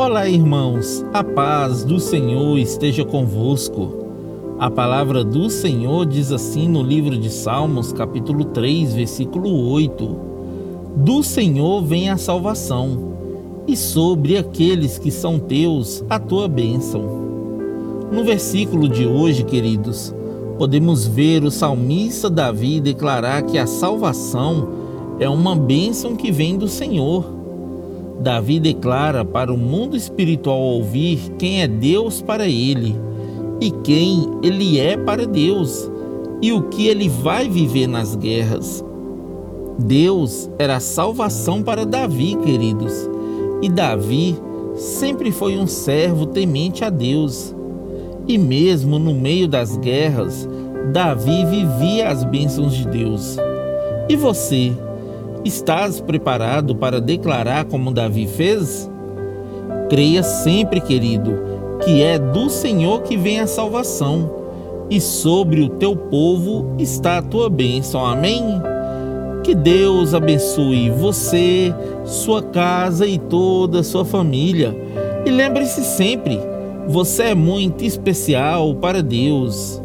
Olá, irmãos, a paz do Senhor esteja convosco. A palavra do Senhor diz assim no livro de Salmos, capítulo 3, versículo 8: Do Senhor vem a salvação, e sobre aqueles que são teus a tua bênção. No versículo de hoje, queridos, podemos ver o salmista Davi declarar que a salvação é uma bênção que vem do Senhor Davi declara para o mundo espiritual ouvir quem é Deus para ele e quem ele é para Deus e o que ele vai viver nas guerras. Deus era a salvação para Davi, queridos, e Davi sempre foi um servo temente a Deus. E mesmo no meio das guerras, Davi vivia as bênçãos de Deus. E você? Estás preparado para declarar como Davi fez? Creia sempre, querido, que é do Senhor que vem a salvação, e sobre o teu povo está a tua bênção. Amém? Que Deus abençoe você, sua casa e toda a sua família. E lembre-se sempre, você é muito especial para Deus.